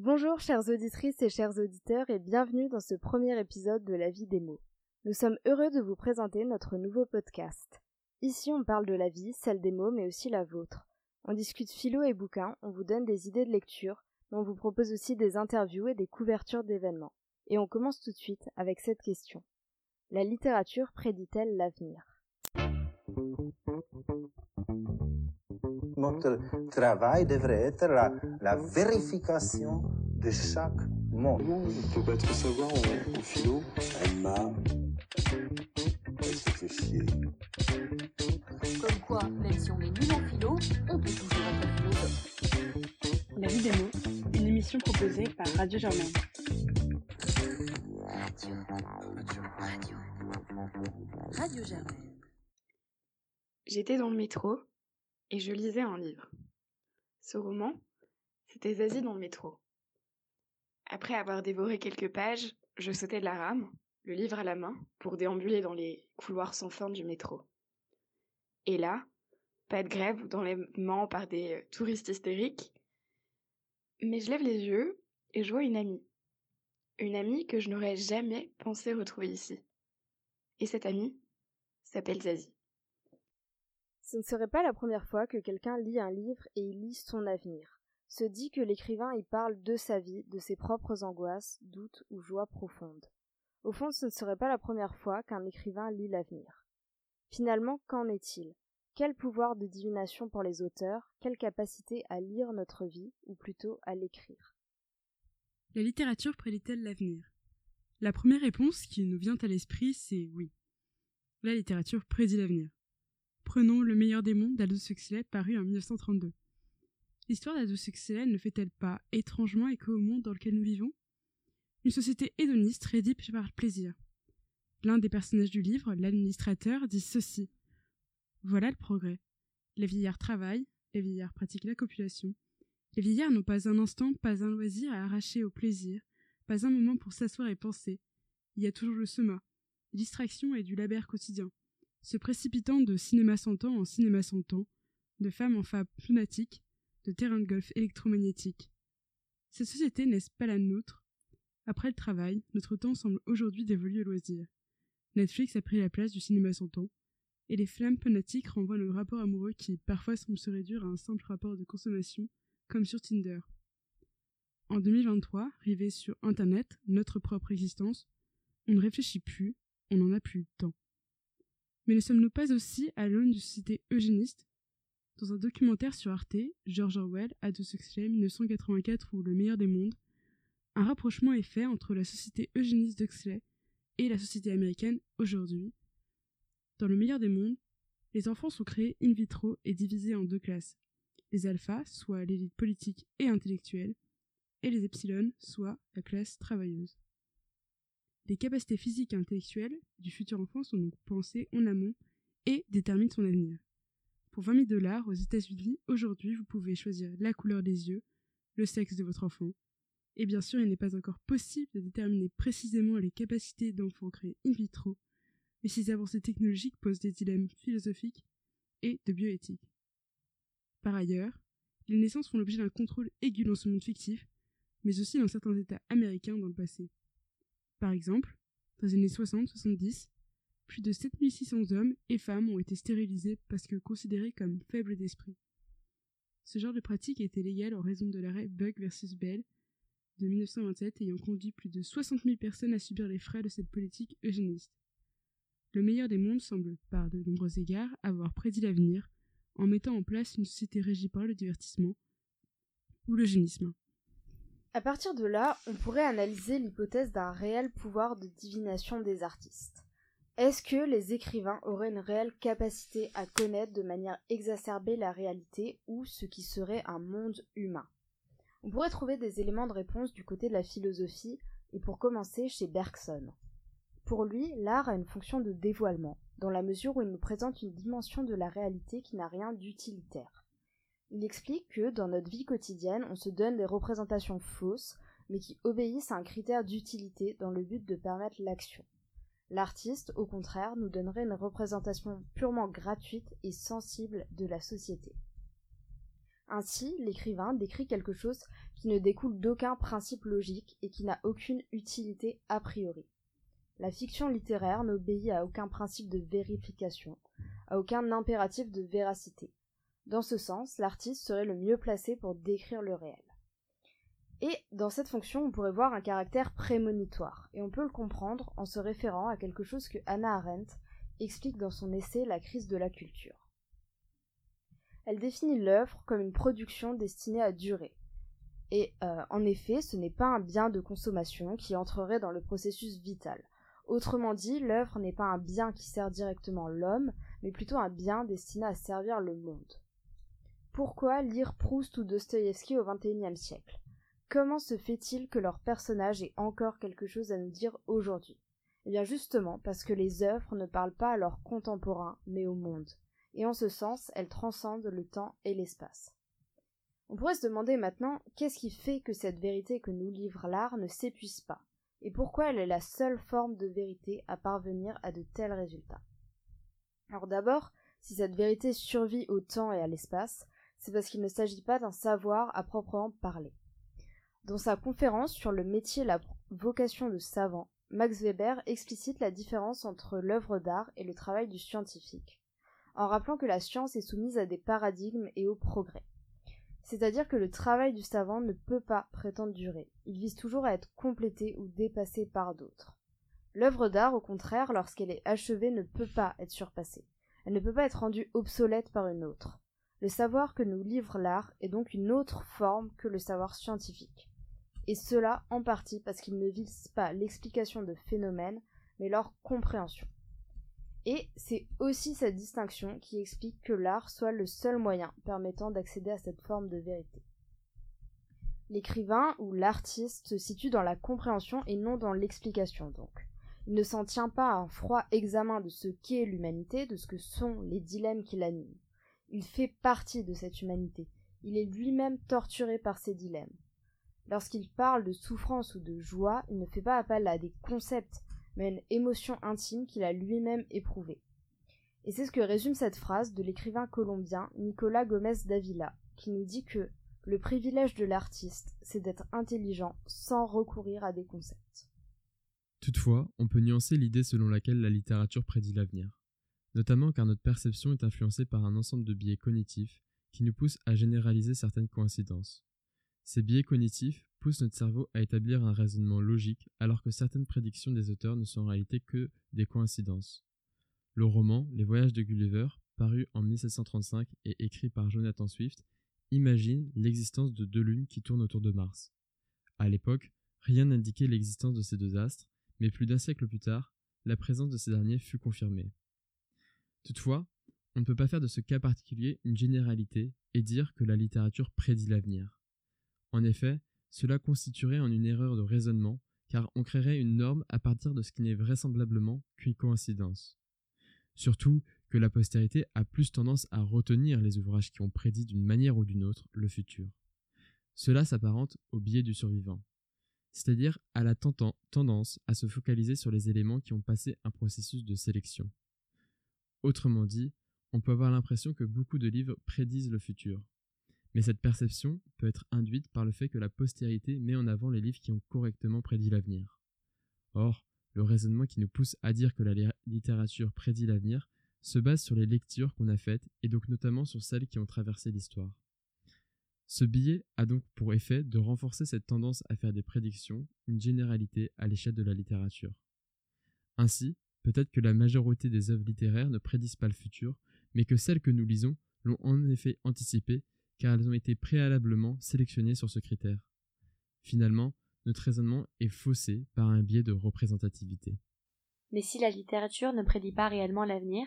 Bonjour chères auditrices et chers auditeurs et bienvenue dans ce premier épisode de La vie des mots. Nous sommes heureux de vous présenter notre nouveau podcast. Ici on parle de la vie, celle des mots mais aussi la vôtre. On discute philo et bouquins, on vous donne des idées de lecture, mais on vous propose aussi des interviews et des couvertures d'événements. Et on commence tout de suite avec cette question. La littérature prédit-elle l'avenir? Notre travail devrait être la, la vérification de chaque mot. On peut pas tout savoir en, en philo Emma, elle se fait chier. Comme quoi, même si on est nul en philo, on peut toujours être philosophe. La vie des mots, une émission proposée par Radio Germaine. Radio Germaine. J'étais dans le métro et je lisais un livre. Ce roman, c'était Zazie dans le métro. Après avoir dévoré quelques pages, je sautais de la rame, le livre à la main, pour déambuler dans les couloirs sans fin du métro. Et là, pas de grève ou d'enlèvement par des euh, touristes hystériques, mais je lève les yeux et je vois une amie. Une amie que je n'aurais jamais pensé retrouver ici. Et cette amie s'appelle Zazie. Ce ne serait pas la première fois que quelqu'un lit un livre et y lit son avenir. Se dit que l'écrivain y parle de sa vie, de ses propres angoisses, doutes ou joies profondes. Au fond, ce ne serait pas la première fois qu'un écrivain lit l'avenir. Finalement, qu'en est-il? Quel pouvoir de divination pour les auteurs? Quelle capacité à lire notre vie, ou plutôt à l'écrire? La littérature prédit-elle l'avenir? La première réponse qui nous vient à l'esprit, c'est oui. La littérature prédit l'avenir. Prenons Le meilleur des mondes d'Aldous Huxley paru en 1932. L'histoire d'Aldous Huxley ne fait-elle pas étrangement écho au monde dans lequel nous vivons? Une société hédoniste rédite par le plaisir. L'un des personnages du livre, l'administrateur, dit ceci. Voilà le progrès. Les vieillards travaillent, les vieillards pratiquent la copulation. Les vieillards n'ont pas un instant, pas un loisir à arracher au plaisir, pas un moment pour s'asseoir et penser. Il y a toujours le sema, distraction et du labeur quotidien, se précipitant de cinéma sans temps en cinéma sans temps, de femme en femme lunatique, de terrain de golf électromagnétique. Cette société n'est-ce pas la nôtre? Après le travail, notre temps semble aujourd'hui dévolu au loisir. Netflix a pris la place du cinéma sans temps, et les flammes fanatiques renvoient nos rapports amoureux qui parfois semblent se réduire à un simple rapport de consommation, comme sur Tinder. En 2023, rivé sur Internet, notre propre existence, on ne réfléchit plus, on n'en a plus le temps. Mais ne sommes-nous pas aussi à l'aune d'une société eugéniste? Dans un documentaire sur Arte, George Orwell, Aldous Huxley, 1984 ou Le meilleur des mondes, un rapprochement est fait entre la société eugéniste d'Huxley et la société américaine aujourd'hui. Dans Le meilleur des mondes, les enfants sont créés in vitro et divisés en deux classes. Les alphas, soit l'élite politique et intellectuelle, et les epsilon, soit la classe travailleuse. Les capacités physiques et intellectuelles du futur enfant sont donc pensées en amont et déterminent son avenir. Pour 20 000 dollars aux États-Unis, aujourd'hui, vous pouvez choisir la couleur des yeux, le sexe de votre enfant. Et bien sûr, il n'est pas encore possible de déterminer précisément les capacités d'enfants créés in vitro, mais ces avancées technologiques posent des dilemmes philosophiques et de bioéthique. Par ailleurs, les naissances font l'objet d'un contrôle aigu dans ce monde fictif, mais aussi dans certains États américains dans le passé. Par exemple, dans les années 60-70, plus de 7600 hommes et femmes ont été stérilisés parce que considérés comme faibles d'esprit. Ce genre de pratique était légal en raison de l'arrêt Buck versus Bell de 1927 ayant conduit plus de 60 000 personnes à subir les frais de cette politique eugéniste. Le meilleur des mondes semble, par de nombreux égards, avoir prédit l'avenir en mettant en place une société régie par le divertissement ou l'eugénisme. À partir de là, on pourrait analyser l'hypothèse d'un réel pouvoir de divination des artistes. Est-ce que les écrivains auraient une réelle capacité à connaître de manière exacerbée la réalité ou ce qui serait un monde humain? On pourrait trouver des éléments de réponse du côté de la philosophie, et pour commencer chez Bergson. Pour lui, l'art a une fonction de dévoilement, dans la mesure où il nous présente une dimension de la réalité qui n'a rien d'utilitaire. Il explique que, dans notre vie quotidienne, on se donne des représentations fausses, mais qui obéissent à un critère d'utilité dans le but de permettre l'action. L'artiste, au contraire, nous donnerait une représentation purement gratuite et sensible de la société. Ainsi, l'écrivain décrit quelque chose qui ne découle d'aucun principe logique et qui n'a aucune utilité a priori. La fiction littéraire n'obéit à aucun principe de vérification, à aucun impératif de véracité. Dans ce sens, l'artiste serait le mieux placé pour décrire le réel. Et dans cette fonction, on pourrait voir un caractère prémonitoire, et on peut le comprendre en se référant à quelque chose que Hannah Arendt explique dans son essai La crise de la culture. Elle définit l'œuvre comme une production destinée à durer. Et euh, en effet, ce n'est pas un bien de consommation qui entrerait dans le processus vital. Autrement dit, l'œuvre n'est pas un bien qui sert directement l'homme, mais plutôt un bien destiné à servir le monde. Pourquoi lire Proust ou Dostoïevski au XXIe siècle? Comment se fait-il que leur personnage ait encore quelque chose à nous dire aujourd'hui? Eh bien justement parce que les œuvres ne parlent pas à leurs contemporains, mais au monde, et en ce sens elles transcendent le temps et l'espace. On pourrait se demander maintenant qu'est-ce qui fait que cette vérité que nous livre l'art ne s'épuise pas, et pourquoi elle est la seule forme de vérité à parvenir à de tels résultats? Alors d'abord, si cette vérité survit au temps et à l'espace, c'est parce qu'il ne s'agit pas d'un savoir à proprement parler. Dans sa conférence sur le métier et la vocation de savant, Max Weber explicite la différence entre l'œuvre d'art et le travail du scientifique, en rappelant que la science est soumise à des paradigmes et au progrès. C'est-à-dire que le travail du savant ne peut pas prétendre durer, il vise toujours à être complété ou dépassé par d'autres. L'œuvre d'art, au contraire, lorsqu'elle est achevée, ne peut pas être surpassée. Elle ne peut pas être rendue obsolète par une autre. Le savoir que nous livre l'art est donc une autre forme que le savoir scientifique et cela en partie parce qu'ils ne visent pas l'explication de phénomènes, mais leur compréhension. Et c'est aussi cette distinction qui explique que l'art soit le seul moyen permettant d'accéder à cette forme de vérité. L'écrivain ou l'artiste se situe dans la compréhension et non dans l'explication donc. Il ne s'en tient pas à un froid examen de ce qu'est l'humanité, de ce que sont les dilemmes qui l'animent. Il fait partie de cette humanité. Il est lui-même torturé par ces dilemmes. Lorsqu'il parle de souffrance ou de joie, il ne fait pas appel à des concepts, mais à une émotion intime qu'il a lui-même éprouvée. Et c'est ce que résume cette phrase de l'écrivain colombien Nicolas Gomez Davila, qui nous dit que le privilège de l'artiste, c'est d'être intelligent sans recourir à des concepts. Toutefois, on peut nuancer l'idée selon laquelle la littérature prédit l'avenir, notamment car notre perception est influencée par un ensemble de biais cognitifs qui nous poussent à généraliser certaines coïncidences. Ces biais cognitifs poussent notre cerveau à établir un raisonnement logique alors que certaines prédictions des auteurs ne sont en réalité que des coïncidences. Le roman Les Voyages de Gulliver, paru en 1735 et écrit par Jonathan Swift, imagine l'existence de deux lunes qui tournent autour de Mars. À l'époque, rien n'indiquait l'existence de ces deux astres, mais plus d'un siècle plus tard, la présence de ces derniers fut confirmée. Toutefois, on ne peut pas faire de ce cas particulier une généralité et dire que la littérature prédit l'avenir. En effet, cela constituerait en une erreur de raisonnement, car on créerait une norme à partir de ce qui n'est vraisemblablement qu'une coïncidence. Surtout que la postérité a plus tendance à retenir les ouvrages qui ont prédit d'une manière ou d'une autre le futur. Cela s'apparente au biais du survivant, c'est-à-dire à la tendance à se focaliser sur les éléments qui ont passé un processus de sélection. Autrement dit, on peut avoir l'impression que beaucoup de livres prédisent le futur, mais cette perception peut être induite par le fait que la postérité met en avant les livres qui ont correctement prédit l'avenir. Or, le raisonnement qui nous pousse à dire que la littérature prédit l'avenir se base sur les lectures qu'on a faites et donc notamment sur celles qui ont traversé l'histoire. Ce biais a donc pour effet de renforcer cette tendance à faire des prédictions, une généralité à l'échelle de la littérature. Ainsi, peut-être que la majorité des œuvres littéraires ne prédisent pas le futur, mais que celles que nous lisons l'ont en effet anticipé car elles ont été préalablement sélectionnées sur ce critère. Finalement, notre raisonnement est faussé par un biais de représentativité. Mais si la littérature ne prédit pas réellement l'avenir,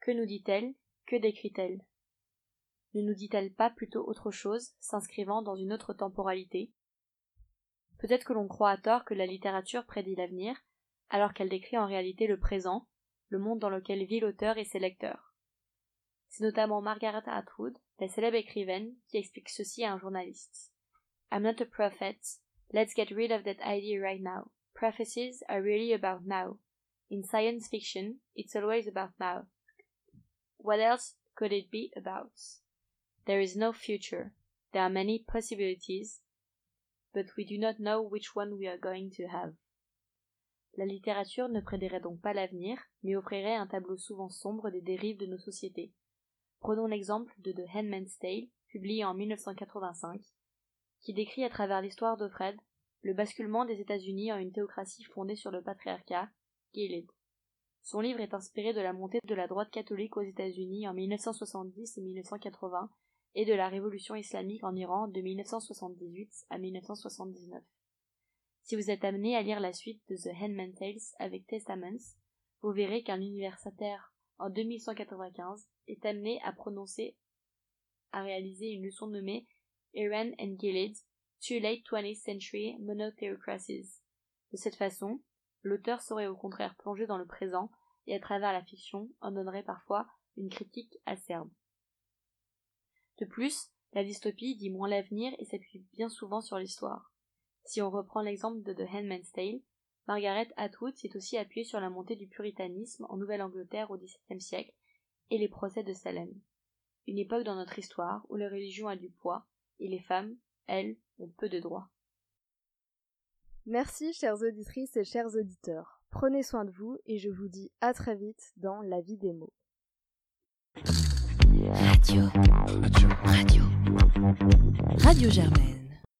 que nous dit-elle Que décrit-elle? Ne nous dit-elle pas plutôt autre chose, s'inscrivant dans une autre temporalité? Peut-être que l'on croit à tort que la littérature prédit l'avenir, alors qu'elle décrit en réalité le présent, le monde dans lequel vit l'auteur et ses lecteurs. C'est notamment Margaret Atwood la célèbre écrivaine qui explique ceci à un journaliste. I'm not a prophet. Let's get rid of that idea right now. Prophecies are really about now. In science fiction, it's always about now. What else could it be about? There is no future. There are many possibilities, but we do not know which one we are going to have. La littérature ne prédirait donc pas l'avenir, mais offrirait un tableau souvent sombre des dérives de nos sociétés. Prenons l'exemple de The Handmaid's Tale, publié en 1985, qui décrit à travers l'histoire de Fred le basculement des États-Unis en une théocratie fondée sur le patriarcat, Gilead. Son livre est inspiré de la montée de la droite catholique aux États-Unis en 1970 et 1980 et de la révolution islamique en Iran de 1978 à 1979. Si vous êtes amené à lire la suite de The Handmaid's Tales avec Testaments, vous verrez qu'un universitaire en 2195 est amené à prononcer, à réaliser une leçon nommée Iran and Gilead, Two Late 20th Century Monotheocracies. De cette façon, l'auteur serait au contraire plongé dans le présent et à travers la fiction en donnerait parfois une critique acerbe. De plus, la dystopie dit moins l'avenir et s'appuie bien souvent sur l'histoire. Si on reprend l'exemple de The Handmaid's Tale, Margaret Atwood s'est aussi appuyée sur la montée du puritanisme en Nouvelle-Angleterre au XVIIe siècle et les procès de Salem. Une époque dans notre histoire où la religion a du poids et les femmes, elles, ont peu de droits. Merci chères auditrices et chers auditeurs. Prenez soin de vous et je vous dis à très vite dans La vie des mots. Radio. Radio. Radio. Radio Germaine.